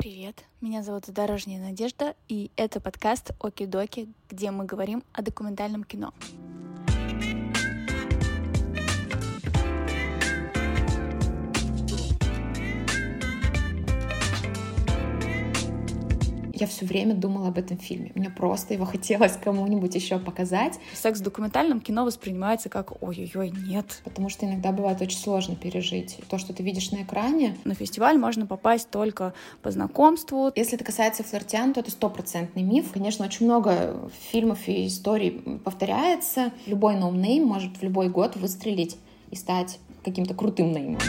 Привет, меня зовут Дорожняя Надежда, и это подкаст Оки-Доки, где мы говорим о документальном кино. Я все время думала об этом фильме. Мне просто его хотелось кому-нибудь еще показать. Секс в документальном кино воспринимается как ой-ой-ой, нет. Потому что иногда бывает очень сложно пережить то, что ты видишь на экране. На фестиваль можно попасть только по знакомству. Если это касается Флаэртианы, то это стопроцентный миф. Конечно, очень много фильмов и историй повторяется. Любой ноунейм может в любой год выстрелить и стать каким-то крутым неймом.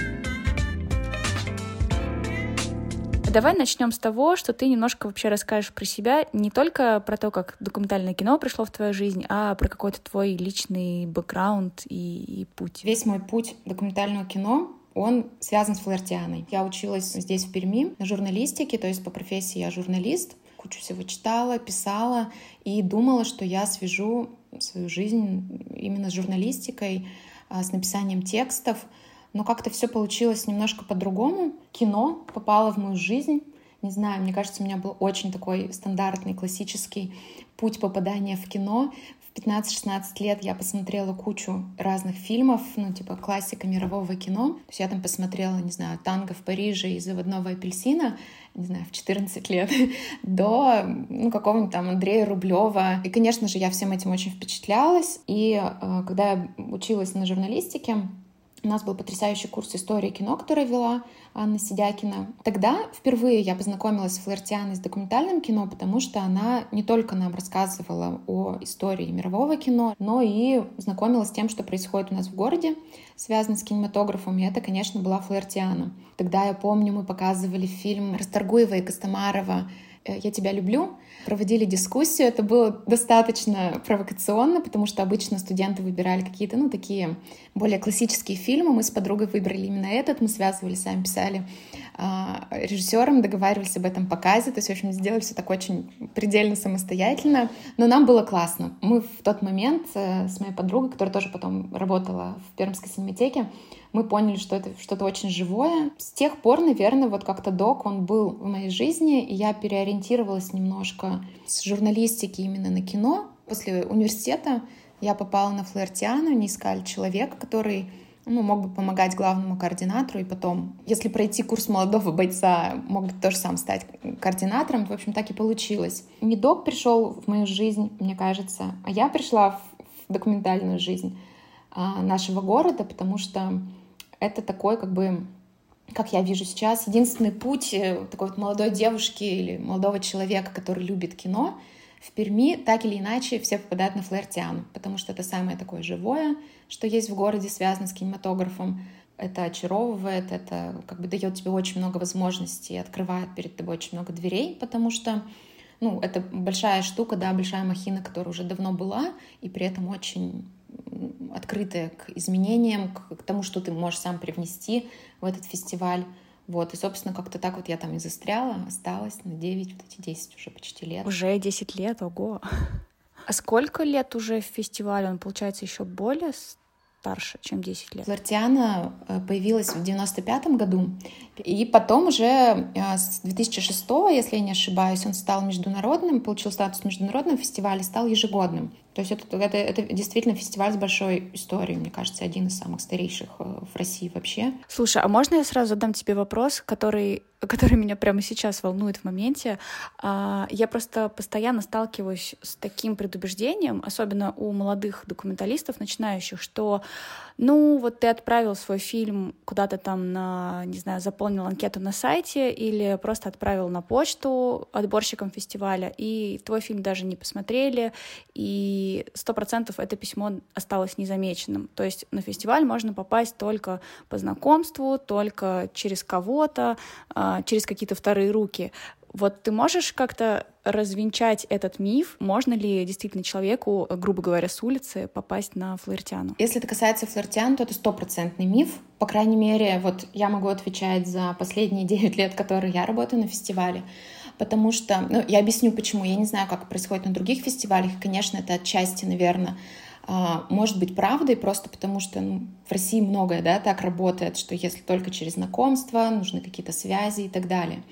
Давай начнем с того, что ты немножко вообще расскажешь про себя, не только про то, как документальное кино пришло в твою жизнь, а про какой-то твой личный бэкграунд и, и путь. Весь мой путь документального кино он связан с флиртианой. Я училась здесь, в Перми, на журналистике, то есть по профессии я журналист. Кучу всего читала, писала и думала, что я свяжу свою жизнь именно с журналистикой, а, с написанием текстов — но как-то все получилось немножко по-другому. Кино попало в мою жизнь. Не знаю, мне кажется, у меня был очень такой стандартный, классический путь попадания в кино. В 15-16 лет я посмотрела кучу разных фильмов, ну, типа классика мирового кино. То есть я там посмотрела, не знаю, «Танго в Париже» и «Заводного апельсина», не знаю, в 14 лет, до ну, какого-нибудь там Андрея Рублева. И, конечно же, я всем этим очень впечатлялась. И э, когда я училась на журналистике, у нас был потрясающий курс истории кино, который вела Анна Сидякина. Тогда впервые я познакомилась с Флортианой с документальным кино, потому что она не только нам рассказывала о истории мирового кино, но и знакомилась с тем, что происходит у нас в городе, связано с кинематографом, и это, конечно, была Флортиана. Тогда, я помню, мы показывали фильм Расторгуева и Костомарова Э, «Я тебя люблю», проводили дискуссию. Это было достаточно провокационно, потому что обычно студенты выбирали какие-то, ну, такие более классические фильмы. Мы с подругой выбрали именно этот, мы связывали, сами писали режиссером, договаривались об этом показе. То есть, в общем, сделали все так очень предельно самостоятельно. Но нам было классно. Мы в тот момент э, с моей подругой, которая тоже потом работала в Пермской синематеке, мы поняли, что это что-то очень живое. С тех пор, наверное, вот как-то док, он был в моей жизни, и я переориентировалась немножко с журналистики именно на кино. После университета я попала на Флэртиану, не искали человека, который ну, мог бы помогать главному координатору, и потом, если пройти курс молодого бойца, мог бы тоже сам стать координатором. В общем, так и получилось. Не док пришел в мою жизнь, мне кажется, а я пришла в документальную жизнь а, нашего города, потому что это такой, как бы, как я вижу сейчас, единственный путь э, такой вот молодой девушки или молодого человека, который любит кино, в Перми так или иначе все попадают на флэртиану, потому что это самое такое живое, что есть в городе, связано с кинематографом. Это очаровывает, это как бы дает тебе очень много возможностей, открывает перед тобой очень много дверей, потому что ну, это большая штука, да, большая махина, которая уже давно была, и при этом очень открытая к изменениям, к, к тому, что ты можешь сам привнести в этот фестиваль. Вот, и, собственно, как-то так вот я там и застряла, осталась на 9, вот эти 10 уже почти лет. Уже 10 лет, ого! А сколько лет уже в фестивале? Он, получается, еще более старше, чем 10 лет. Флортиана э, появилась в 95 году, и потом уже э, с 2006, если я не ошибаюсь, он стал международным, получил статус международного фестиваля, стал ежегодным. То есть это, это, это действительно фестиваль с большой историей, мне кажется, один из самых старейших э, в России вообще. Слушай, а можно я сразу задам тебе вопрос, который, который меня прямо сейчас волнует в моменте? А, я просто постоянно сталкиваюсь с таким предубеждением, особенно у молодых документалистов, начинающих, что, ну, вот ты отправил свой фильм куда-то там на, не знаю, заполнил анкету на сайте или просто отправил на почту отборщикам фестиваля, и твой фильм даже не посмотрели, и и сто процентов это письмо осталось незамеченным. То есть на фестиваль можно попасть только по знакомству, только через кого-то, а, через какие-то вторые руки. Вот ты можешь как-то развенчать этот миф? Можно ли действительно человеку, грубо говоря, с улицы попасть на флиртяну? Если это касается флиртян, то это стопроцентный миф. По крайней мере, вот я могу отвечать за последние 9 лет, которые я работаю на фестивале потому что, ну, я объясню почему, я не знаю, как происходит на других фестивалях, конечно, это отчасти, наверное, а, может быть правдой, просто потому что ну, в России многое да, так работает, что если только через знакомство, нужны какие-то связи и так далее.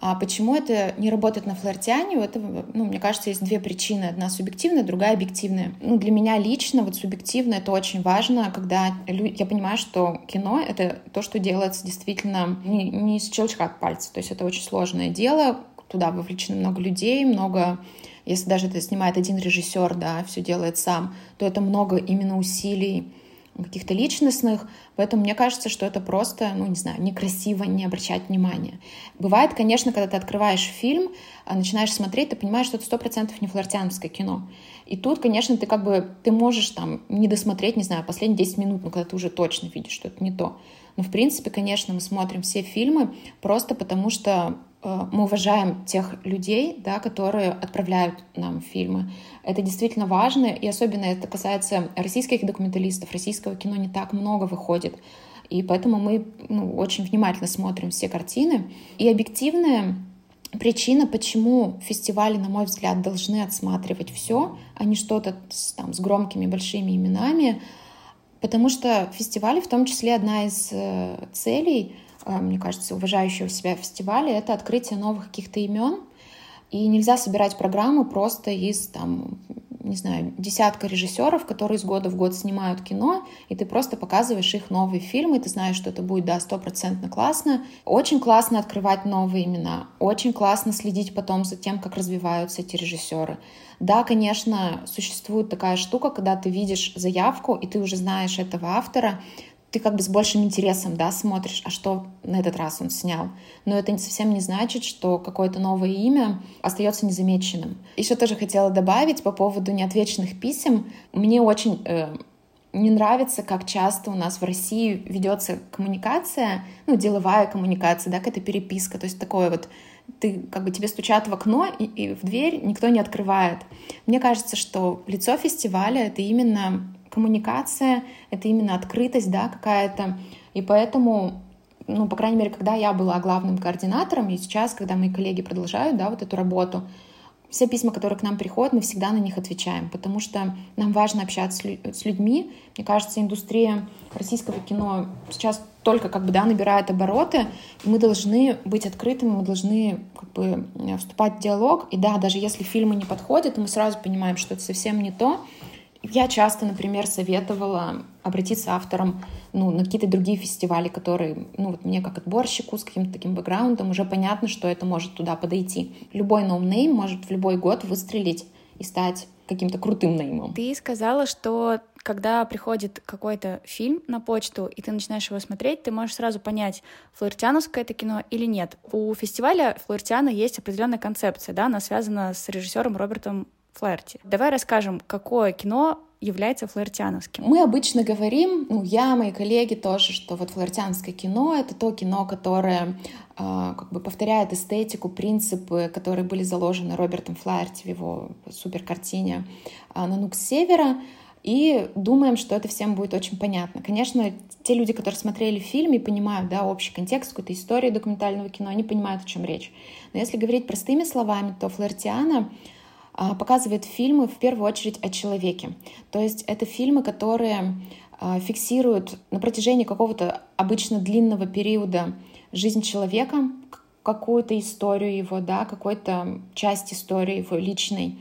А почему это не работает на флиртяне? Это, ну, мне кажется, есть две причины. Одна субъективная, другая объективная. Ну, для меня лично вот субъективно это очень важно, когда я понимаю, что кино — это то, что делается действительно не, не с щелчка пальца. То есть это очень сложное дело, туда вовлечено много людей, много если даже это снимает один режиссер, да, все делает сам, то это много именно усилий каких-то личностных, поэтому мне кажется, что это просто, ну, не знаю, некрасиво не обращать внимания. Бывает, конечно, когда ты открываешь фильм, а, начинаешь смотреть, ты понимаешь, что это сто процентов не флортиановское кино. И тут, конечно, ты как бы, ты можешь там не досмотреть, не знаю, последние 10 минут, но когда ты уже точно видишь, что это не то. Но, в принципе, конечно, мы смотрим все фильмы просто потому, что мы уважаем тех людей, да, которые отправляют нам фильмы. Это действительно важно, и особенно это касается российских документалистов. Российского кино не так много выходит. И поэтому мы ну, очень внимательно смотрим все картины. И объективная причина, почему фестивали, на мой взгляд, должны отсматривать все, а не что-то с, там, с громкими большими именами, потому что фестивали, в том числе одна из э, целей Э, мне кажется, уважающего себя фестиваля, это открытие новых каких-то имен. И нельзя собирать программу просто из, там, не знаю, десятка режиссеров, которые из года в год снимают кино, и ты просто показываешь их новые фильмы, и ты знаешь, что это будет, да, стопроцентно классно. Очень классно открывать новые имена, очень классно следить потом за тем, как развиваются эти режиссеры. Да, конечно, существует такая штука, когда ты видишь заявку, и ты уже знаешь этого автора, ты как бы с большим интересом, да, смотришь, а что на этот раз он снял. Но это совсем не значит, что какое-то новое имя остается незамеченным. Еще тоже хотела добавить по поводу неотвеченных писем. Мне очень э, не нравится, как часто у нас в России ведется коммуникация, ну, деловая коммуникация, да, какая-то переписка, то есть такое вот ты как бы тебе стучат в окно и, и в дверь никто не открывает. Мне кажется, что лицо фестиваля это именно коммуникация, это именно открытость, да, какая-то. И поэтому, ну, по крайней мере, когда я была главным координатором, и сейчас, когда мои коллеги продолжают, да, вот эту работу, все письма, которые к нам приходят, мы всегда на них отвечаем, потому что нам важно общаться с людьми. Мне кажется, индустрия российского кино сейчас только как бы, да, набирает обороты, и мы должны быть открытыми, мы должны как бы вступать в диалог. И да, даже если фильмы не подходят, мы сразу понимаем, что это совсем не то, я часто, например, советовала обратиться авторам ну, на какие-то другие фестивали, которые, ну, вот мне как отборщику с каким-то таким бэкграундом уже понятно, что это может туда подойти. Любой ноунейм может в любой год выстрелить и стать каким-то крутым неймом. Ты сказала, что когда приходит какой-то фильм на почту, и ты начинаешь его смотреть, ты можешь сразу понять, флоертиановское это кино или нет. У фестиваля Флоертиана есть определенная концепция, да, она связана с режиссером Робертом флерте. Давай расскажем, какое кино является флиртяновским? Мы обычно говорим, ну, я, мои коллеги тоже, что вот флиртянское кино — это то кино, которое э, как бы повторяет эстетику, принципы, которые были заложены Робертом Флаерти в его суперкартине э, «Нанук севера», и думаем, что это всем будет очень понятно. Конечно, те люди, которые смотрели фильм и понимают да, общий контекст какой-то истории документального кино, они понимают, о чем речь. Но если говорить простыми словами, то Флертиана а, показывает фильмы в первую очередь о человеке. То есть это фильмы, которые а, фиксируют на протяжении какого-то обычно длинного периода жизнь человека, какую-то историю его, да, какую-то часть истории его личной.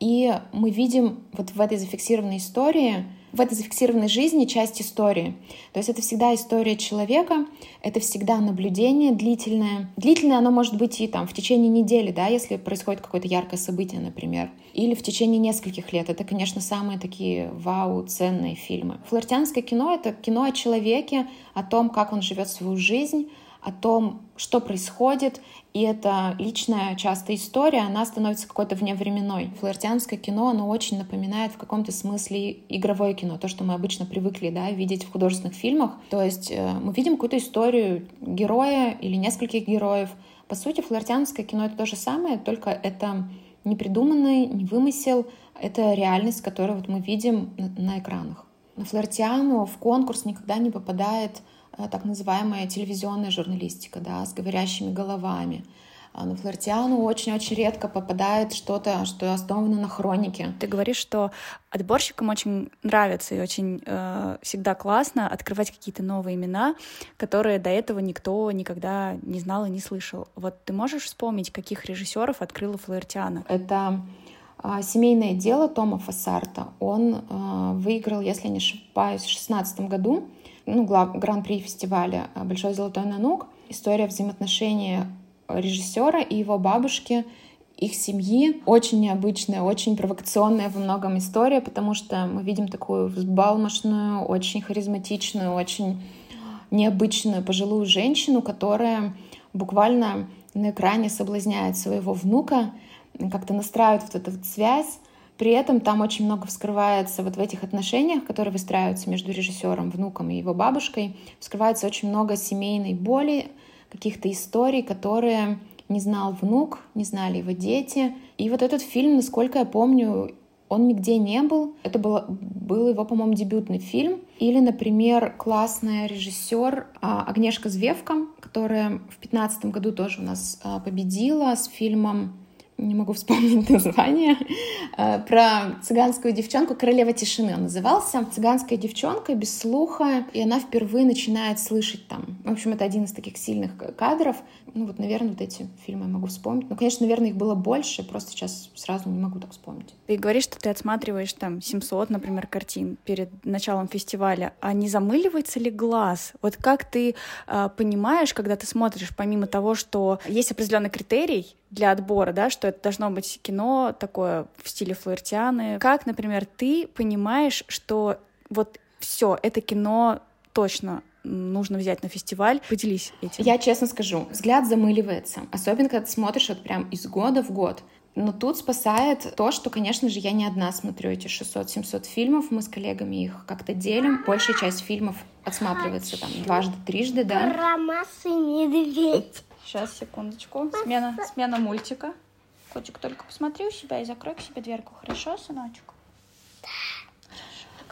И мы видим вот в этой зафиксированной истории в этой зафиксированной жизни часть истории. То есть это всегда история человека, это всегда наблюдение длительное. Длительное оно может быть и там в течение недели, да, если происходит какое-то яркое событие, например. Или в течение нескольких лет. Это, конечно, самые такие вау, ценные фильмы. Флиртянское кино — это кино о человеке, о том, как он живет свою жизнь, о том, что происходит, и эта личная часто история, она становится какой-то вневременной. Флиртянское кино, оно очень напоминает в каком-то смысле игровое кино, то, что мы обычно привыкли да, видеть в художественных фильмах. То есть э, мы видим какую-то историю героя или нескольких героев. По сути, флиртянское кино — это то же самое, только это не придуманный, не вымысел, это реальность, которую вот мы видим на, на экранах. На флиртиану в конкурс никогда не попадает так называемая телевизионная журналистика, да, с говорящими головами. а на Флортиану очень-очень редко попадает что-то, что основано на хронике. Ты говоришь, что отборщикам очень нравится и очень э, всегда классно открывать какие-то новые имена, которые до этого никто никогда не знал и не слышал. Вот ты можешь вспомнить, каких режиссеров открыла Флортиана? Это а, семейное дело Тома Фассарта. Он а, выиграл, если не ошибаюсь, в 2016 году ну, гран-при фестиваля «Большой золотой нанук». История взаимоотношений режиссера и его бабушки, их семьи. Очень необычная, очень провокационная во многом история, потому что мы видим такую взбалмошную, очень харизматичную, очень необычную пожилую женщину, которая буквально на экране соблазняет своего внука, как-то настраивает вот эту вот связь. При этом там очень много вскрывается вот в этих отношениях, которые выстраиваются между режиссером, внуком и его бабушкой, вскрывается очень много семейной боли, каких-то историй, которые не знал внук, не знали его дети. И вот этот фильм, насколько я помню, он нигде не был. Это было, был его, по-моему, дебютный фильм. Или, например, классная режиссер а, Агнешка Звевка, которая в 2015 году тоже у нас а, победила с фильмом не могу вспомнить название, э, про цыганскую девчонку, королева тишины он назывался. Цыганская девчонка без слуха, и она впервые начинает слышать там. В общем, это один из таких сильных кадров. Ну вот, наверное, вот эти фильмы я могу вспомнить. Ну, конечно, наверное, их было больше, просто сейчас сразу не могу так вспомнить. Ты говоришь, что ты отсматриваешь там 700, например, картин перед началом фестиваля, а не замыливается ли глаз? Вот как ты э, понимаешь, когда ты смотришь, помимо того, что есть определенный критерий, для отбора, да, что это должно быть кино такое в стиле флиртианы. Как, например, ты понимаешь, что вот все, это кино точно нужно взять на фестиваль. Поделись этим. Я честно скажу, взгляд замыливается. Особенно, когда ты смотришь вот прям из года в год. Но тут спасает то, что, конечно же, я не одна смотрю эти 600-700 фильмов. Мы с коллегами их как-то делим. Большая часть фильмов отсматривается там дважды, трижды, да. Про и медведь. Сейчас, секундочку. Смена, смена мультика. Котик, только посмотри у себя и закрой к себе дверку. Хорошо, сыночек?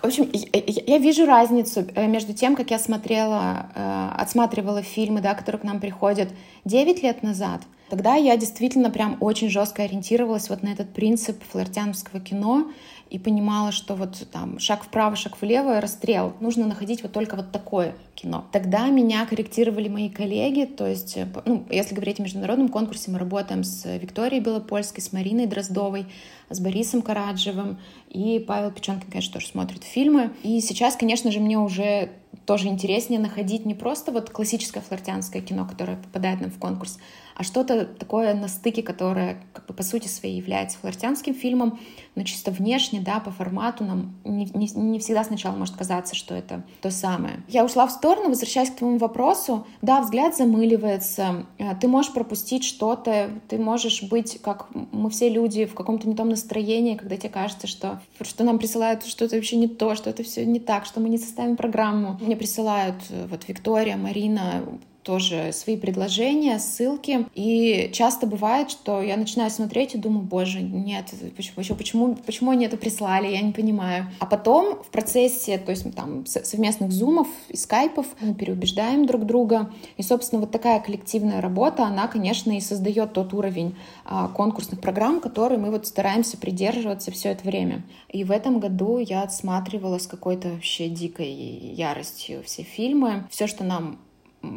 В общем, я, я вижу разницу э, между тем, как я смотрела, э, отсматривала фильмы, да, которые к нам приходят 9 лет назад. Тогда я действительно прям очень жестко ориентировалась вот на этот принцип флиртяновского кино и понимала, что вот там шаг вправо, шаг влево, расстрел. Нужно находить вот только вот такое кино. Тогда меня корректировали мои коллеги, то есть, э, ну, если говорить о международном конкурсе, мы работаем с Викторией Белопольской, с Мариной Дроздовой, с Борисом Караджевым, и Павел Печенкин, конечно, тоже смотрит фильмы. И сейчас, конечно же, мне уже тоже интереснее находить не просто вот классическое флортианское кино, которое попадает нам в конкурс, а что-то такое на стыке, которое как бы по сути своей является флортианским фильмом, но чисто внешне, да, по формату нам не, не, не всегда сначала может казаться, что это то самое. Я ушла в сторону, возвращаясь к твоему вопросу. Да, взгляд замыливается, э, ты можешь пропустить что-то, ты можешь быть, как мы все люди, в каком-то не том настроении, когда тебе кажется, что, что нам присылают что-то вообще не то, что это все не так, что мы не составим программу. Мне присылают э, вот Виктория, Марина, тоже свои предложения, ссылки. И часто бывает, что я начинаю смотреть и думаю, боже, нет, почему, почему, почему они это прислали, я не понимаю. А потом в процессе, то есть там совместных зумов и скайпов мы переубеждаем друг друга. И, собственно, вот такая коллективная работа, она, конечно, и создает тот уровень а, конкурсных программ, который мы вот стараемся придерживаться все это время. И в этом году я отсматривала с какой-то вообще дикой яростью все фильмы. Все, что нам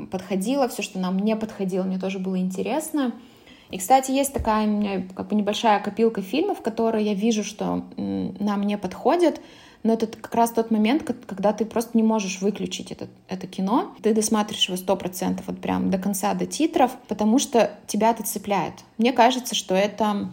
подходило, все, что нам не подходило, мне тоже было интересно. И, кстати, есть такая у меня как бы небольшая копилка фильмов, которые я вижу, что нам не подходят, но это как раз тот момент, когда ты просто не можешь выключить это, это кино. Ты досматриваешь его сто процентов, вот прям до конца, до титров, потому что тебя это цепляет. Мне кажется, что это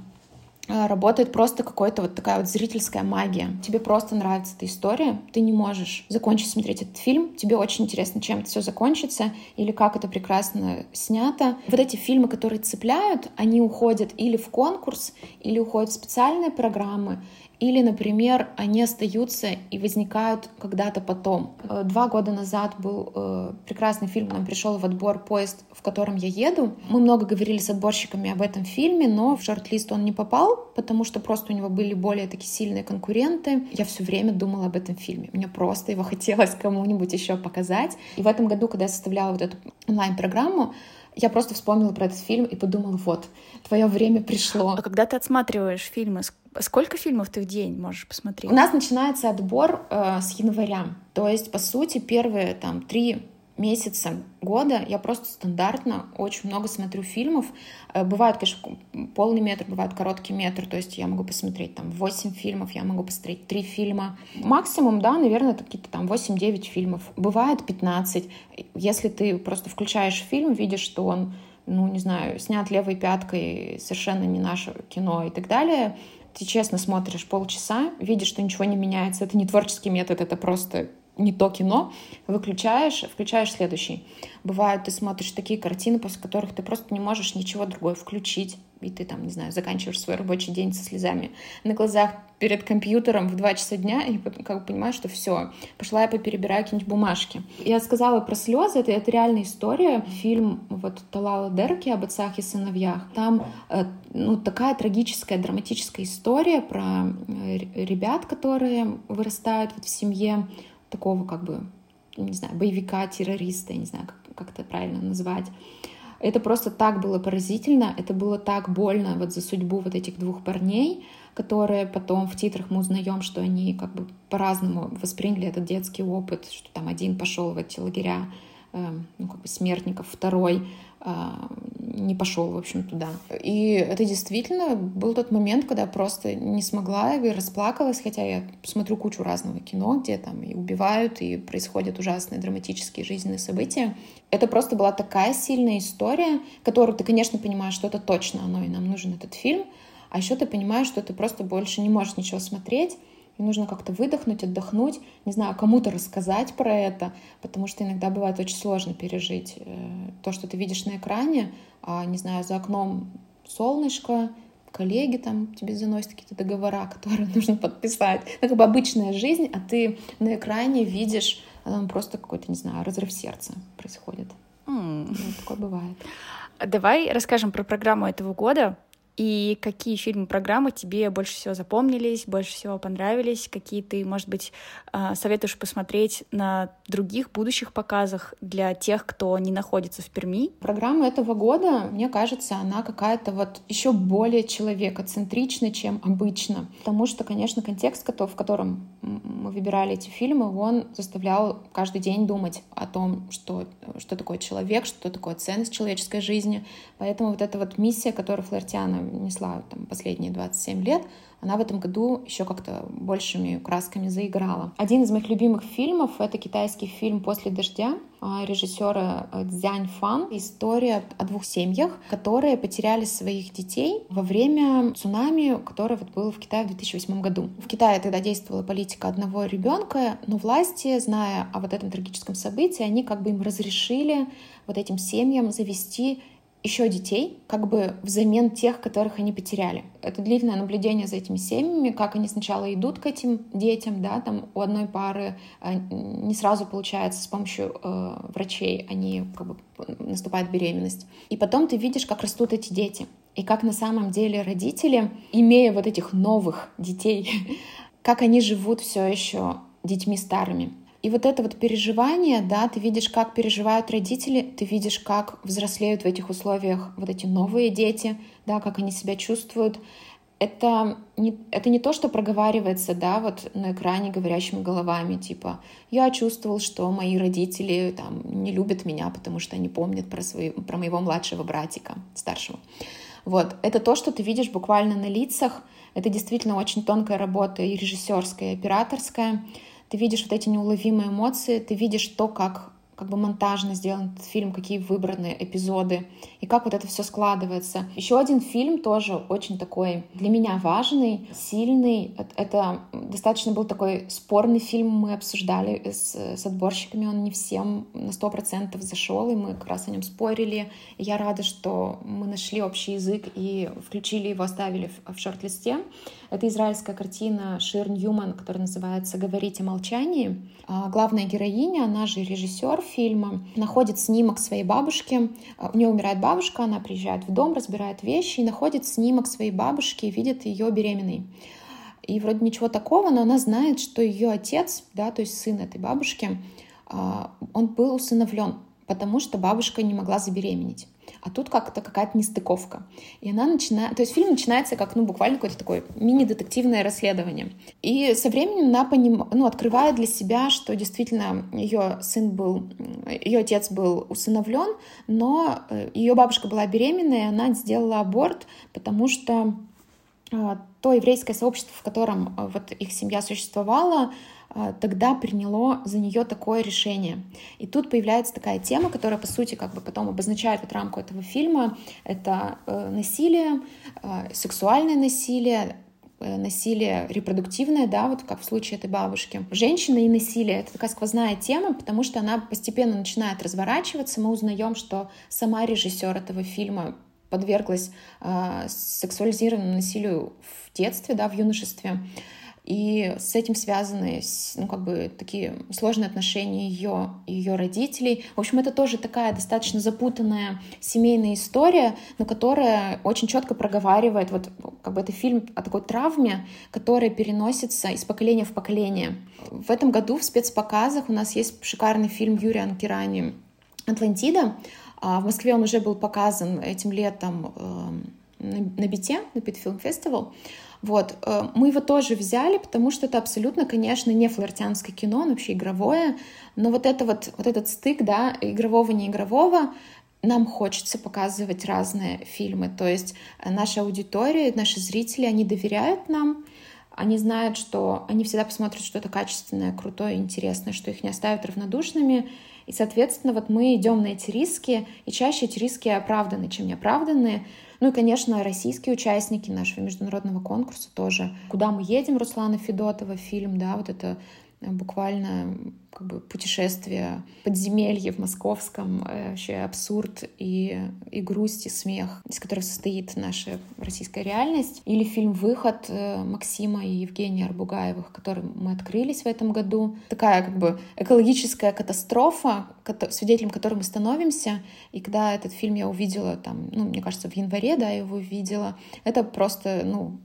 работает просто какая-то вот такая вот зрительская магия. Тебе просто нравится эта история, ты не можешь закончить смотреть этот фильм, тебе очень интересно, чем это все закончится, или как это прекрасно снято. Вот эти фильмы, которые цепляют, они уходят или в конкурс, или уходят в специальные программы, или, например, они остаются и возникают когда-то потом. Э, два года назад был э, прекрасный фильм, нам пришел в отбор поезд, в котором я еду. Мы много говорили с отборщиками об этом фильме, но в шорт-лист он не попал, потому что просто у него были более такие сильные конкуренты. Я все время думала об этом фильме. Мне просто его хотелось кому-нибудь еще показать. И в этом году, когда я составляла вот эту онлайн-программу, я просто вспомнила про этот фильм и подумала, вот, твое время пришло. А когда ты отсматриваешь фильмы, сколько фильмов ты в день можешь посмотреть? У нас начинается отбор э, с января. То есть, по сути, первые там три месяца года я просто стандартно очень много смотрю фильмов. Э, бывают, конечно, полный метр, бывает короткий метр, то есть я могу посмотреть там 8 фильмов, я могу посмотреть 3 фильма. Максимум, да, наверное, это какие-то там 8-9 фильмов. Бывает 15. Если ты просто включаешь фильм, видишь, что он, ну, не знаю, снят левой пяткой, совершенно не наше кино и так далее, ты честно смотришь полчаса, видишь, что ничего не меняется. Это не творческий метод, это просто не то кино, выключаешь, включаешь следующий. Бывает, ты смотришь такие картины, после которых ты просто не можешь ничего другое включить, и ты там, не знаю, заканчиваешь свой рабочий день со слезами на глазах перед компьютером в 2 часа дня, и как бы понимаешь, что все, пошла я поперебираю какие-нибудь бумажки. Я сказала про слезы, это, это реальная история. Фильм вот Талала Дерки об отцах и сыновьях. Там э, ну, такая трагическая, драматическая история про э, ребят, которые вырастают вот в семье такого как бы, не знаю, боевика, террориста, я не знаю, как, как это правильно назвать. Это просто так было поразительно, это было так больно вот за судьбу вот этих двух парней, которые потом в титрах мы узнаем, что они как бы по-разному восприняли этот детский опыт, что там один пошел в эти лагеря, э, ну как бы смертников, второй не пошел, в общем, туда. И это действительно был тот момент, когда я просто не смогла и расплакалась, хотя я смотрю кучу разного кино, где там и убивают, и происходят ужасные драматические жизненные события. Это просто была такая сильная история, которую ты, конечно, понимаешь, что это точно оно, и нам нужен этот фильм, а еще ты понимаешь, что ты просто больше не можешь ничего смотреть, и нужно как-то выдохнуть, отдохнуть, не знаю, кому-то рассказать про это, потому что иногда бывает очень сложно пережить э, то, что ты видишь на экране, а, не знаю, за окном солнышко, коллеги там тебе заносят какие-то договора, которые нужно подписать. Это как бы обычная жизнь, а ты на экране видишь а там просто какой-то, не знаю, разрыв сердца происходит. Mm. Вот такое бывает. Давай расскажем про программу этого года. И какие фильмы, программы тебе больше всего запомнились, больше всего понравились? Какие ты, может быть, а, советуешь посмотреть на других будущих показах для тех, кто не находится в Перми? Программа этого года, мне кажется, она какая-то вот еще более человекоцентричная, чем обычно. Потому что, конечно, контекст, в котором мы выбирали эти фильмы, он заставлял каждый день думать о том, что, что такое человек, что такое ценность человеческой жизни. Поэтому вот эта вот миссия, которую Флертиана несла там, последние 27 лет, она в этом году еще как-то большими красками заиграла. Один из моих любимых фильмов — это китайский фильм «После дождя» режиссера Цзянь Фан. История о двух семьях, которые потеряли своих детей во время цунами, которое вот было в Китае в 2008 году. В Китае тогда действовала политика одного ребенка, но власти, зная о вот этом трагическом событии, они как бы им разрешили вот этим семьям завести еще детей, как бы взамен тех, которых они потеряли. Это длительное наблюдение за этими семьями, как они сначала идут к этим детям, да, там у одной пары э, не сразу получается с помощью э, врачей, они как бы наступает беременность. И потом ты видишь, как растут эти дети, и как на самом деле родители, имея вот этих новых детей, как они живут все еще детьми старыми. И вот это вот переживание, да, ты видишь, как переживают родители, ты видишь, как взрослеют в этих условиях вот эти новые дети, да, как они себя чувствуют. Это не, это не то, что проговаривается, да, вот на экране говорящими головами, типа, я чувствовал, что мои родители там не любят меня, потому что они помнят про, свои, про моего младшего братика, старшего. Вот, это то, что ты видишь буквально на лицах, это действительно очень тонкая работа и режиссерская, и операторская, ты видишь вот эти неуловимые эмоции, ты видишь то, как как бы монтажно сделан этот фильм, какие выбраны эпизоды, и как вот это все складывается. Еще один фильм тоже очень такой для меня важный, сильный. Это достаточно был такой спорный фильм, мы обсуждали с, с отборщиками, он не всем на сто процентов зашел, и мы как раз о нем спорили. И я рада, что мы нашли общий язык и включили его, оставили в, в шорт-листе. Это израильская картина Шир Ньюман, которая называется «Говорите молчание». А главная героиня, она же режиссер фильма, находит снимок своей бабушки. А, у нее умирает бабушка, она приезжает в дом, разбирает вещи и находит снимок своей бабушки и видит ее беременной. И вроде ничего такого, но она знает, что ее отец, да, то есть сын этой бабушки, а, он был усыновлен потому что бабушка не могла забеременеть. А тут как-то какая-то нестыковка. И она начинает... То есть фильм начинается как, ну, буквально какое-то такое мини-детективное расследование. И со временем она поним... ну, открывает для себя, что действительно ее сын был... Ее отец был усыновлен, но э, ее бабушка была беременная, и она сделала аборт, потому что э, то еврейское сообщество, в котором э, вот их семья существовала, а, тогда приняло за нее такое решение. И тут появляется такая тема, которая, по сути, как бы потом обозначает вот рамку этого фильма. Это э, насилие, э, сексуальное насилие, э, насилие репродуктивное, да, вот как в случае этой бабушки. Женщина и насилие — это такая сквозная тема, потому что она постепенно начинает разворачиваться. Мы узнаем, что сама режиссер этого фильма подверглась э, сексуализированному насилию в детстве, да, в юношестве. И с этим связаны ну, как бы такие сложные отношения ее и ее родителей. В общем, это тоже такая достаточно запутанная семейная история, но которая очень четко проговаривает, вот как бы это фильм о такой травме, которая переносится из поколения в поколение. В этом году в спецпоказах у нас есть шикарный фильм Юрия Анкирани «Атлантида». А в Москве он уже был показан этим летом эм, на Бите, на Питфилм Фестивал. Вот. Э, мы его тоже взяли, потому что это абсолютно, конечно, не флиртянское кино, оно вообще игровое, но вот, это вот, вот этот стык, да, игрового, неигрового, нам хочется показывать разные фильмы. То есть э, наша аудитория, наши зрители, они доверяют нам, они знают, что они всегда посмотрят что-то качественное, крутое, интересное, что их не оставят равнодушными. И, соответственно, вот мы идем на эти риски, и чаще эти риски оправданы, чем неоправданные. Ну и, конечно, российские участники нашего международного конкурса тоже. «Куда мы едем» Руслана Федотова, фильм, да, вот это буквально как бы путешествие, подземелье в московском, э, вообще абсурд и, и грусть, и смех, из которых состоит наша российская реальность. Или фильм «Выход» э, Максима и Евгения Арбугаевых, которым мы открылись в этом году. Такая как бы экологическая катастрофа, свидетелем которой мы становимся. И когда этот фильм я увидела, там, ну, мне кажется, в январе, да, я его увидела, это просто, ну,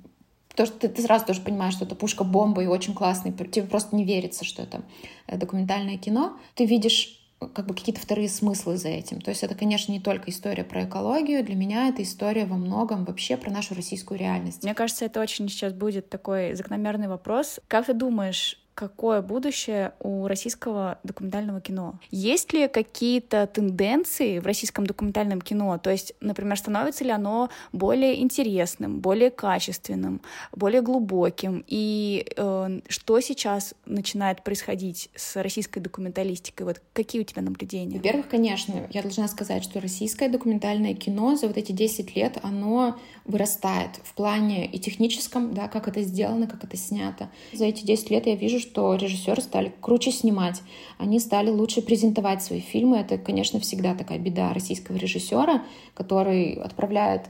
то, что ты, ты сразу тоже понимаешь, что это пушка-бомба и очень классный, тебе просто не верится, что это э, документальное кино. Ты видишь э, как бы какие-то вторые смыслы за этим. То есть это, конечно, не только история про экологию. Для меня это история во многом вообще про нашу российскую реальность. Мне кажется, это очень сейчас будет такой закономерный вопрос. Как ты думаешь, какое будущее у российского документального кино. Есть ли какие-то тенденции в российском документальном кино? То есть, например, становится ли оно более интересным, более качественным, более глубоким? И э, что сейчас начинает происходить с российской документалистикой? Вот какие у тебя наблюдения? Во-первых, конечно, я должна сказать, что российское документальное кино за вот эти 10 лет, оно вырастает в плане и техническом, да, как это сделано, как это снято. За эти 10 лет я вижу, что режиссеры стали круче снимать, они стали лучше презентовать свои фильмы. Это, конечно, всегда такая беда российского режиссера, который отправляет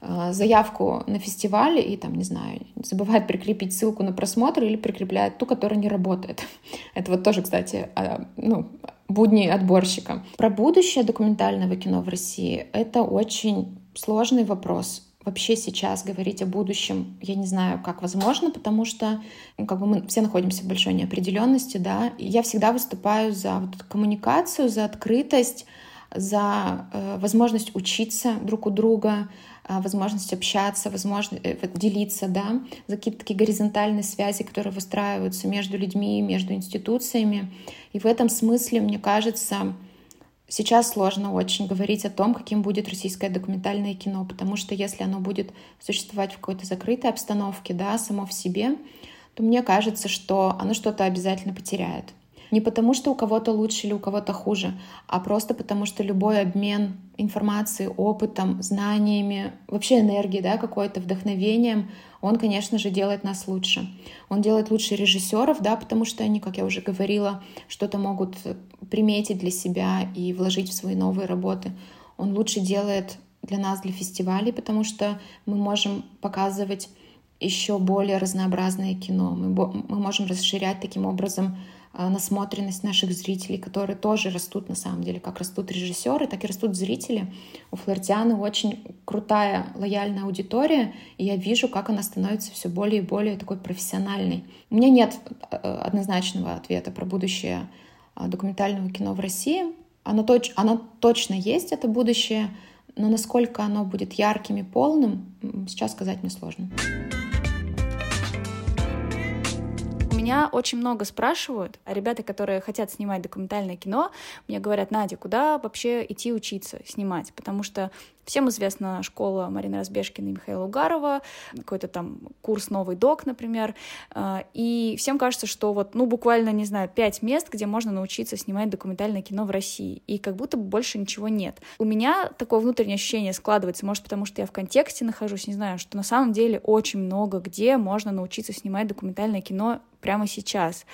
э, заявку на фестиваль и там, не знаю, забывает прикрепить ссылку на просмотр или прикрепляет ту, которая не работает. Это вот тоже, кстати, а, ну, будни отборщика. Про будущее документального кино в России — это очень сложный вопрос вообще сейчас говорить о будущем, я не знаю, как возможно, потому что ну, как бы мы все находимся в большой неопределенности, да. И я всегда выступаю за вот коммуникацию, за открытость, за э, возможность учиться друг у друга, э, возможность общаться, возможность э, делиться, да, за какие-то такие горизонтальные связи, которые выстраиваются между людьми, между институциями. И в этом смысле, мне кажется, Сейчас сложно очень говорить о том, каким будет российское документальное кино, потому что если оно будет существовать в какой-то закрытой обстановке, да, само в себе, то мне кажется, что оно что-то обязательно потеряет. Не потому, что у кого-то лучше или у кого-то хуже, а просто потому, что любой обмен информацией, опытом, знаниями, вообще энергией, да, какой-то вдохновением, он, конечно же, делает нас лучше. Он делает лучше режиссеров, да, потому что они, как я уже говорила, что-то могут приметить для себя и вложить в свои новые работы. Он лучше делает для нас, для фестивалей, потому что мы можем показывать еще более разнообразное кино. Мы, мы можем расширять таким образом насмотренность наших зрителей, которые тоже растут на самом деле, как растут режиссеры, так и растут зрители. У Флортианы очень крутая, лояльная аудитория, и я вижу, как она становится все более и более такой профессиональной. У меня нет э, однозначного ответа про будущее а, документального кино в России. оно, точ, оно точно есть, это будущее, но насколько оно будет ярким и полным, сейчас сказать мне сложно. Меня очень много спрашивают, а ребята, которые хотят снимать документальное кино, мне говорят, Надя, куда вообще идти учиться снимать? Потому что Всем известна школа Марины Разбежкина и Михаила Угарова, какой-то там курс «Новый док», например. А, и всем кажется, что вот, ну, буквально, не знаю, пять мест, где можно научиться снимать документальное кино в России. И как будто бы больше ничего нет. У меня такое внутреннее ощущение складывается, может, потому что я в контексте нахожусь, не знаю, что на самом деле очень много где можно научиться снимать документальное кино прямо сейчас.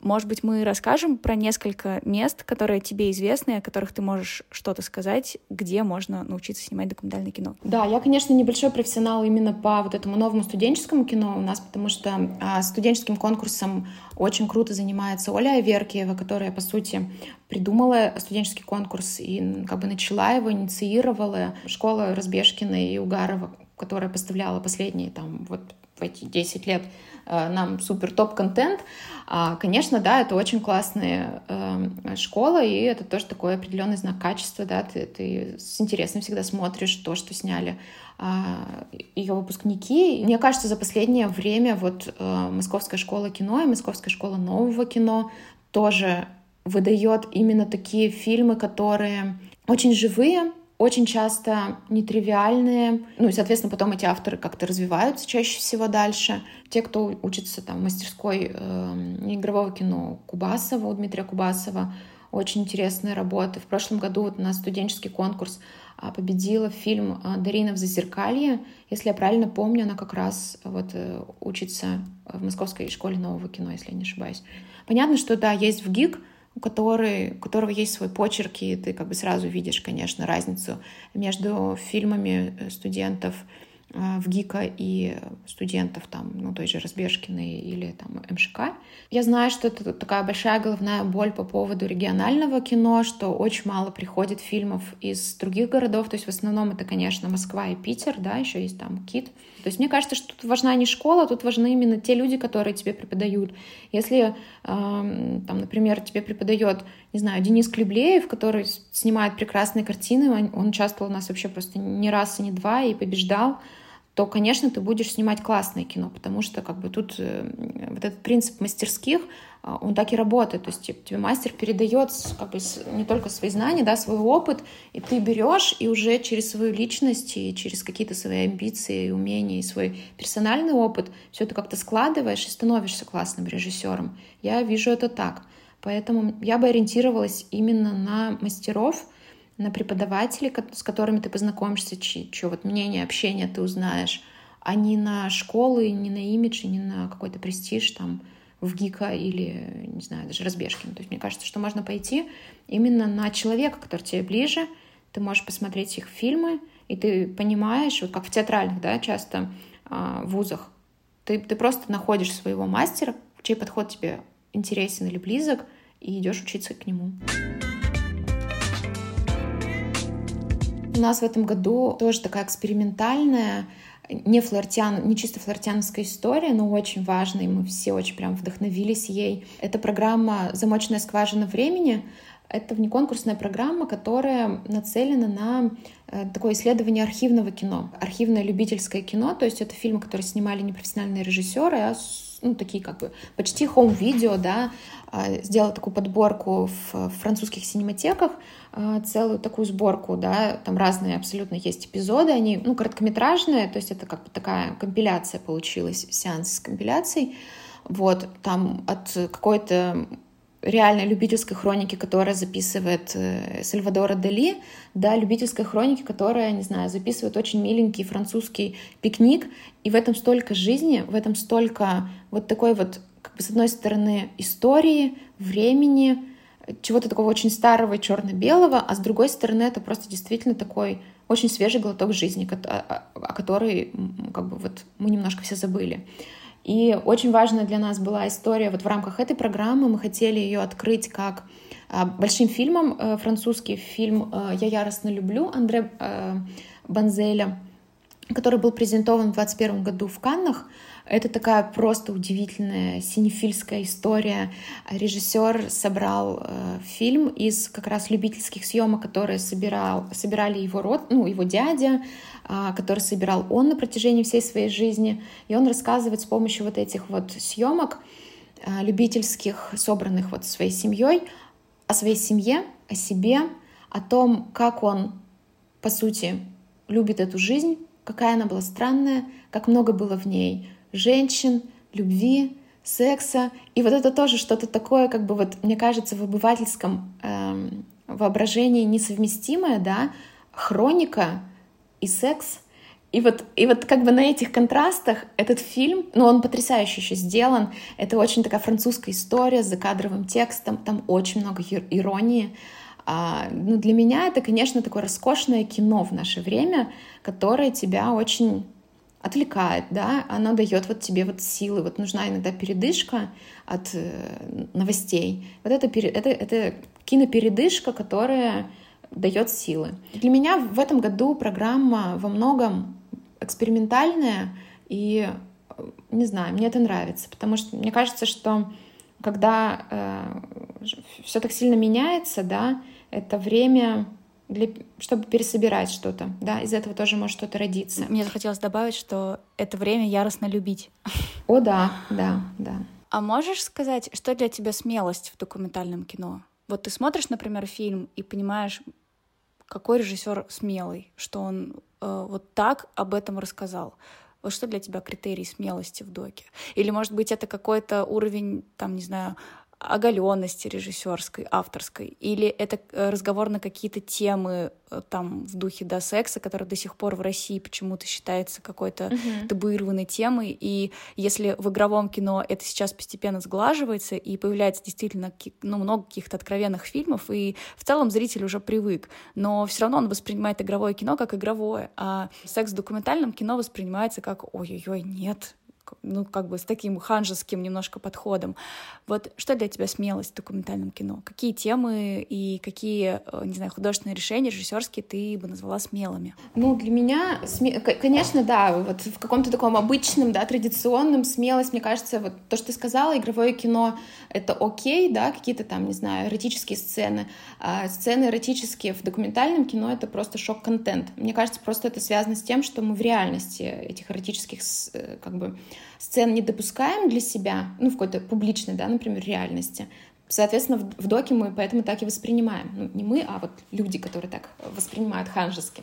Может быть, мы расскажем про несколько мест, которые тебе известны, о которых ты можешь что-то сказать, где можно научиться снимать документальное кино. Да, я, конечно, небольшой профессионал именно по вот этому новому студенческому кино у нас, потому что а, студенческим конкурсом очень круто занимается Оля Аверкиева, которая, по сути, придумала студенческий конкурс и как бы начала его, инициировала. Школа Разбежкина и Угарова, которая поставляла последние там вот в эти 10 лет нам супер топ-контент. А, конечно, да, это очень классная э, школа, и это тоже такой определенный знак качества, да, ты, ты с интересом всегда смотришь то, что сняли а, ее выпускники. Мне кажется, за последнее время вот э, Московская школа кино и Московская школа нового кино тоже выдает именно такие фильмы, которые очень живые, очень часто нетривиальные. Ну и, соответственно, потом эти авторы как-то развиваются чаще всего дальше. Те, кто учится там в мастерской э, игрового кино Кубасова, у Дмитрия Кубасова, очень интересные работы. В прошлом году вот на студенческий конкурс а, победила фильм а, «Дарина в зазеркалье». Если я правильно помню, она как раз вот э, учится в Московской школе нового кино, если я не ошибаюсь. Понятно, что да, есть в ГИК у, который, у которого есть свой почерк, и ты как бы сразу видишь, конечно, разницу между фильмами э, студентов Э, в ГИКа и студентов там, ну, той же Разбежкиной или там МШК. Я знаю, что это такая большая головная боль по поводу регионального кино, что очень мало приходит фильмов из других городов, то есть в основном это, конечно, Москва и Питер, да, еще есть там КИТ. То есть мне кажется, что тут важна не школа, тут важны именно те люди, которые тебе преподают. Если, там, например, тебе преподает, не знаю, Денис Клеблеев, который снимает прекрасные картины, он, он участвовал у нас вообще просто не раз и не два и побеждал, то, конечно, ты будешь снимать классное кино, потому что как бы тут э, вот этот принцип мастерских, а, он так и работает. То есть типа, тебе мастер передает как бы не только свои знания, да, свой опыт, и ты берешь и уже через свою личность и через какие-то свои амбиции, умения и свой персональный опыт все это как-то складываешь и становишься классным режиссером. Я вижу это так. Поэтому я бы ориентировалась именно на мастеров, на преподавателей, с которыми ты познакомишься, чье вот мнение, общение ты узнаешь, а не на школы, не на имидж, не на какой-то престиж там в ГИКа или, не знаю, даже Разбежкин. То есть мне кажется, что можно пойти именно на человека, который тебе ближе, ты можешь посмотреть их фильмы, и ты понимаешь, вот как в театральных, да, часто э, вузах, ты, ты просто находишь своего мастера, чей подход тебе интересен или близок, и идешь учиться к нему. У нас в этом году тоже такая экспериментальная, не флиртян, не чисто флиртяновская история, но очень важная, и мы все очень прям вдохновились ей. Это программа «Замоченная скважина времени». Это внеконкурсная программа, которая нацелена на э, такое исследование архивного кино, архивное любительское кино, то есть это фильмы, которые снимали не профессиональные режиссеры, а ну, такие как бы почти хоум-видео, да, а, сделала такую подборку в французских синематеках, а, целую такую сборку, да, там разные абсолютно есть эпизоды, они, ну, короткометражные, то есть это как бы такая компиляция получилась, сеанс с компиляцией, вот, там от какой-то реальной любительской хроники, которая записывает э, Сальвадора Дали, да, любительской хроники, которая, не знаю, записывает очень миленький французский пикник, и в этом столько жизни, в этом столько вот такой вот, как бы с одной стороны, истории, времени, чего-то такого очень старого и черно-белого, а с другой стороны это просто действительно такой очень свежий глоток жизни, о которой как бы вот мы немножко все забыли. И очень важная для нас была история вот в рамках этой программы. Мы хотели ее открыть как а, большим фильмом, э, французский фильм э, «Я яростно люблю» Андре э, Банзеля. Который был презентован в 2021 году в Каннах. Это такая просто удивительная синефильская история. Режиссер собрал э, фильм из как раз любительских съемок, которые собирал, собирали его род, ну, его дядя, э, который собирал он на протяжении всей своей жизни. И он рассказывает с помощью вот этих вот съемок э, любительских, собранных вот своей семьей, о своей семье, о себе, о том, как он, по сути, любит эту жизнь, какая она была странная, как много было в ней женщин, любви, секса. И вот это тоже что-то такое, как бы вот, мне кажется, в обывательском эм, воображении несовместимое, да, хроника и секс. И вот, и вот как бы на этих контрастах этот фильм, ну, он потрясающе еще сделан. Это очень такая французская история с закадровым текстом, там очень много иронии. А, ну, для меня это, конечно, такое роскошное кино в наше время, которое тебя очень отвлекает, да, оно дает вот тебе вот силы, вот нужна иногда передышка от э, новостей. Вот это, это, это кинопередышка, которая дает силы. Для меня в этом году программа во многом экспериментальная, и, не знаю, мне это нравится, потому что мне кажется, что когда э, все так сильно меняется, да, это время для, чтобы пересобирать что-то, да, из этого тоже может что-то родиться. Мне захотелось добавить, что это время яростно любить. О, да, да, да. А можешь сказать, что для тебя смелость в документальном кино? Вот ты смотришь, например, фильм и понимаешь, какой режиссер смелый, что он э, вот так об этом рассказал. Вот что для тебя критерий смелости в доке? Или, может быть, это какой-то уровень, там, не знаю, оголенности режиссерской, авторской, или это э, разговор на какие-то темы э, там в духе до секса, который до сих пор в России почему-то считается какой-то uh-huh. табуированной темой, и если в игровом кино это сейчас постепенно сглаживается и появляется действительно ну, много каких-то откровенных фильмов, и в целом зритель уже привык, но все равно он воспринимает игровое кино как игровое, а секс в документальном кино воспринимается как ой-ой-ой, нет, ну, как бы с таким ханжеским немножко подходом. Вот что для тебя смелость в документальном кино? Какие темы и какие, э, не знаю, художественные решения режиссерские ты бы назвала смелыми? Ну, для меня, сме... конечно, да, вот в каком-то таком обычном, да, традиционном смелость, мне кажется, вот то, что ты сказала, игровое кино — это окей, да, какие-то там, не знаю, эротические сцены. А сцены эротические в документальном кино — это просто шок-контент. Мне кажется, просто это связано с тем, что мы в реальности этих эротических, э, как бы, сцен не допускаем для себя, ну, в какой-то публичной, да, например, реальности, соответственно, в, в доке мы поэтому так и воспринимаем. Ну, не мы, а вот люди, которые так воспринимают ханжески.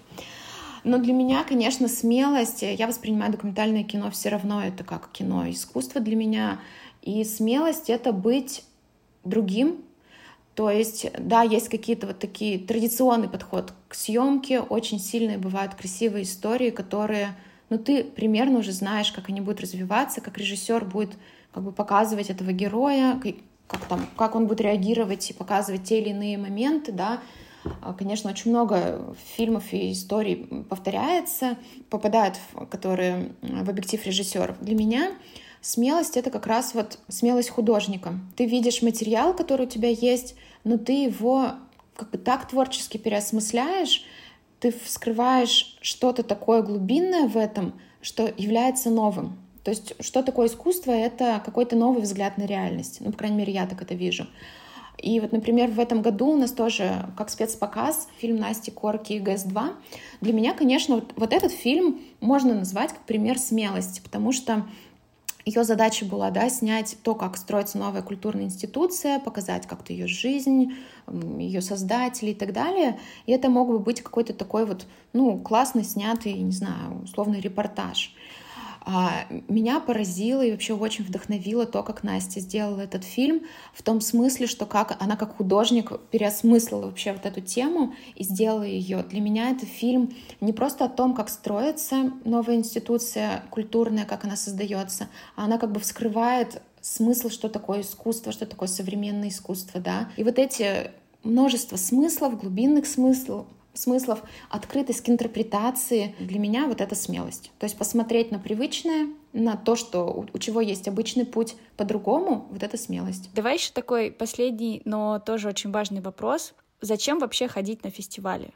Но для меня, конечно, смелость, я воспринимаю документальное кино все равно, это как кино, искусство для меня. И смелость — это быть другим, то есть, да, есть какие-то вот такие традиционный подход к съемке, очень сильные бывают красивые истории, которые но ты примерно уже знаешь, как они будут развиваться, как режиссер будет как бы показывать этого героя, как, там, как он будет реагировать и показывать те или иные моменты, да, а, Конечно, очень много фильмов и историй повторяется, попадают, в, которые в объектив режиссеров. Для меня смелость — это как раз вот смелость художника. Ты видишь материал, который у тебя есть, но ты его как бы так творчески переосмысляешь, ты вскрываешь что-то такое глубинное в этом, что является новым. То есть что такое искусство? Это какой-то новый взгляд на реальность. Ну, по крайней мере, я так это вижу. И вот, например, в этом году у нас тоже, как спецпоказ, фильм Насти Корки и ГС-2. Для меня, конечно, вот, вот этот фильм можно назвать как пример смелости, потому что ее задача была да, снять то, как строится новая культурная институция, показать как-то ее жизнь, ее создатели и так далее. И это мог бы быть какой-то такой вот, ну, классно снятый, не знаю, условный репортаж. А, меня поразило и вообще очень вдохновило то, как Настя сделала этот фильм, в том смысле, что как она как художник переосмыслила вообще вот эту тему и сделала ее. Для меня это фильм не просто о том, как строится новая институция культурная, как она создается, а она как бы вскрывает смысл, что такое искусство, что такое современное искусство, да. И вот эти множество смыслов, глубинных смыслов, смыслов, открытость к интерпретации. Для меня вот это смелость. То есть посмотреть на привычное, на то, что у, чего есть обычный путь по-другому, вот это смелость. Давай еще такой последний, но тоже очень важный вопрос. Зачем вообще ходить на фестивали?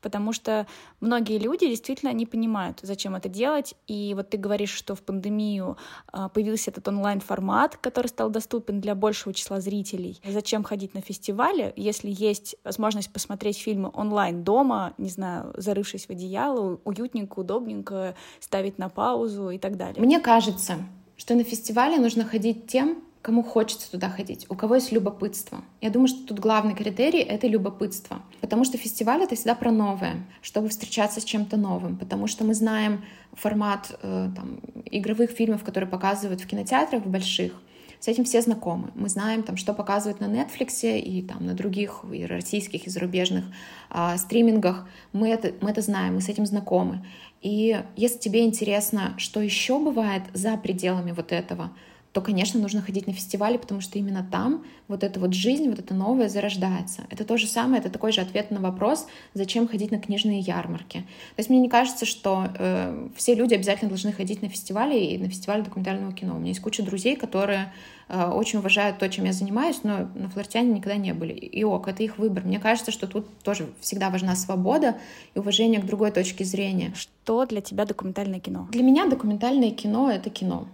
Потому что многие люди действительно не понимают, зачем это делать. И вот ты говоришь, что в пандемию а, появился этот онлайн-формат, который стал доступен для большего числа зрителей. Зачем ходить на фестивали, если есть возможность посмотреть фильмы онлайн дома, не знаю, зарывшись в одеяло, уютненько, удобненько, ставить на паузу и так далее. Мне кажется, что на фестивале нужно ходить тем, кому хочется туда ходить, у кого есть любопытство. Я думаю, что тут главный критерий — это любопытство. Потому что фестиваль — это всегда про новое, чтобы встречаться с чем-то новым. Потому что мы знаем формат э, там, игровых фильмов, которые показывают в кинотеатрах в больших, с этим все знакомы. Мы знаем, там, что показывают на Netflix и там, на других и российских, и зарубежных э, стримингах. Мы это, мы это знаем, мы с этим знакомы. И если тебе интересно, что еще бывает за пределами вот этого, то, конечно, нужно ходить на фестивали, потому что именно там вот эта вот жизнь, вот это новое зарождается. Это то же самое, это такой же ответ на вопрос, зачем ходить на книжные ярмарки. То есть мне не кажется, что э, все люди обязательно должны ходить на фестивали и на фестиваль документального кино. У меня есть куча друзей, которые э, очень уважают то, чем я занимаюсь, но на флиртяне никогда не были. И ок, это их выбор. Мне кажется, что тут тоже всегда важна свобода и уважение к другой точке зрения. Что для тебя документальное кино? Для меня документальное кино — это кино.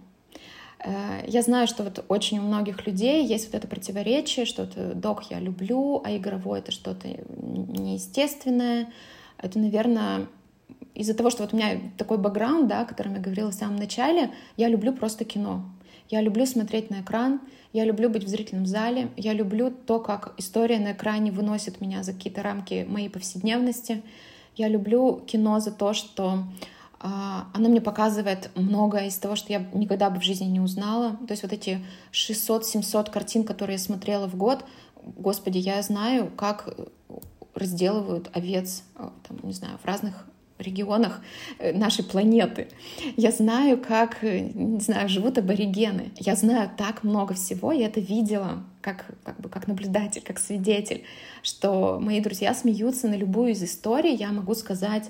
Э, я знаю, что вот очень у многих людей есть вот это противоречие, что это док я люблю, а игровой это что-то неестественное. Это, наверное, из-за того, что вот у меня такой бэкграунд, да, о котором я говорила в самом начале, я люблю просто кино. Я люблю смотреть на экран, я люблю быть в зрительном зале, я люблю то, как история на экране выносит меня за какие-то рамки моей повседневности. Я люблю кино за то, что а, оно мне показывает многое из того, что я никогда бы в жизни не узнала. То есть вот эти 600-700 картин, которые я смотрела в год, господи, я знаю, как разделывают овец, а, там, не знаю, в разных регионах э, нашей планеты. Я знаю, как, не знаю, живут аборигены. Я знаю так много всего, я это видела как, как, бы, как наблюдатель, как свидетель, что мои друзья смеются на любую из историй, я могу сказать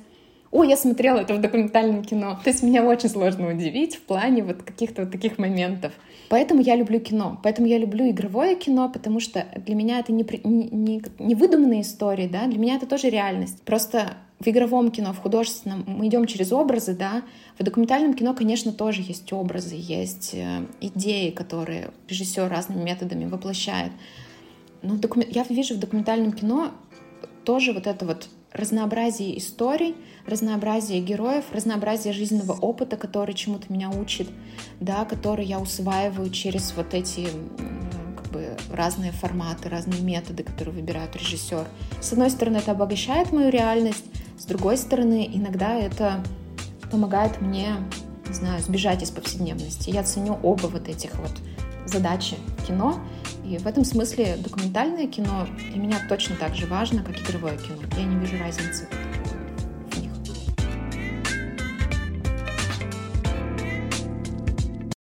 о, я смотрела это в документальном кино. То есть меня очень сложно удивить в плане вот каких-то вот таких моментов. Поэтому я люблю кино. Поэтому я люблю игровое кино, потому что для меня это не, не, не, выдуманные истории, да, для меня это тоже реальность. Просто в игровом кино, в художественном мы идем через образы, да. В документальном кино, конечно, тоже есть образы, есть э, идеи, которые режиссер разными методами воплощает. Но докум... я вижу в документальном кино тоже вот это вот разнообразие историй, разнообразие героев, разнообразие жизненного опыта, который чему-то меня учит, да, который я усваиваю через вот эти как бы разные форматы, разные методы, которые выбирает режиссер. С одной стороны, это обогащает мою реальность, с другой стороны, иногда это помогает мне, не знаю, сбежать из повседневности. Я ценю оба вот этих вот задачи кино, и в этом смысле документальное кино для меня точно так же важно, как игровое кино. Я не вижу разницы.